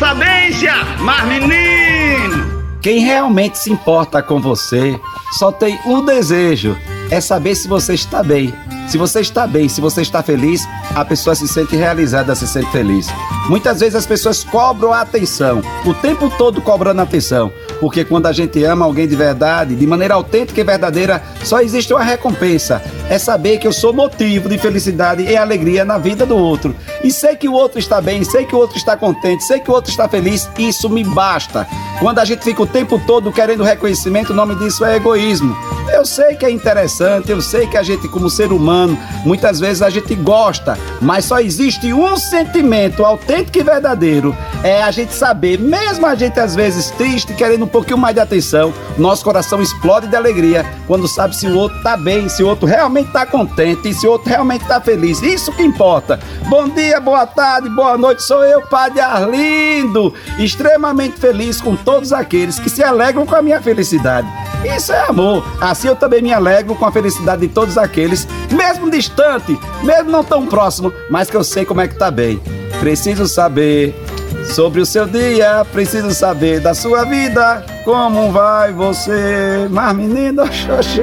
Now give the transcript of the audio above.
sabência, mas menino! Quem realmente se importa com você só tem um desejo: é saber se você está bem. Se você está bem, se você está feliz, a pessoa se sente realizada, se sente feliz. Muitas vezes as pessoas cobram a atenção, o tempo todo cobrando a atenção porque quando a gente ama alguém de verdade, de maneira autêntica e verdadeira, só existe uma recompensa. É saber que eu sou motivo de felicidade e alegria na vida do outro. E sei que o outro está bem, sei que o outro está contente, sei que o outro está feliz, isso me basta. Quando a gente fica o tempo todo querendo reconhecimento, o nome disso é egoísmo. Eu sei que é interessante, eu sei que a gente, como ser humano, muitas vezes a gente gosta, mas só existe um sentimento autêntico e verdadeiro: é a gente saber, mesmo a gente às vezes triste, querendo um pouquinho mais de atenção, nosso coração explode de alegria quando sabe se o outro tá bem, se o outro realmente tá contente se o outro realmente tá feliz. Isso que importa. Bom dia, boa tarde, boa noite. Sou eu, Padre Arlindo, extremamente feliz com todos aqueles que se alegram com a minha felicidade. Isso é amor. Assim eu também me alegro com a felicidade de todos aqueles, mesmo distante, mesmo não tão próximo, mas que eu sei como é que tá bem. Preciso saber sobre o seu dia, preciso saber da sua vida, como vai você, mas menino, xoxo.